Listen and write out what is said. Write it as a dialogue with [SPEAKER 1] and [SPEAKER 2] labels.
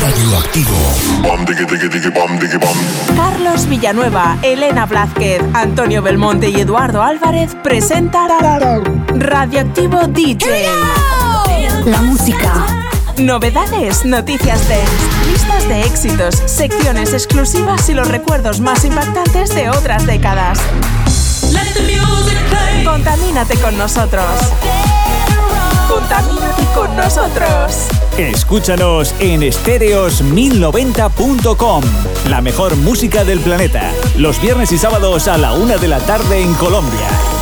[SPEAKER 1] Radioactivo.
[SPEAKER 2] Carlos Villanueva, Elena Blázquez, Antonio Belmonte y Eduardo Álvarez presentan Radioactivo DJ.
[SPEAKER 3] La música.
[SPEAKER 2] Novedades, noticias de listas de éxitos, secciones exclusivas y los recuerdos más impactantes de otras décadas. Contamínate con nosotros.
[SPEAKER 4] Escúchanos en estéreos1090.com. La mejor música del planeta. Los viernes y sábados a la una de la tarde en Colombia.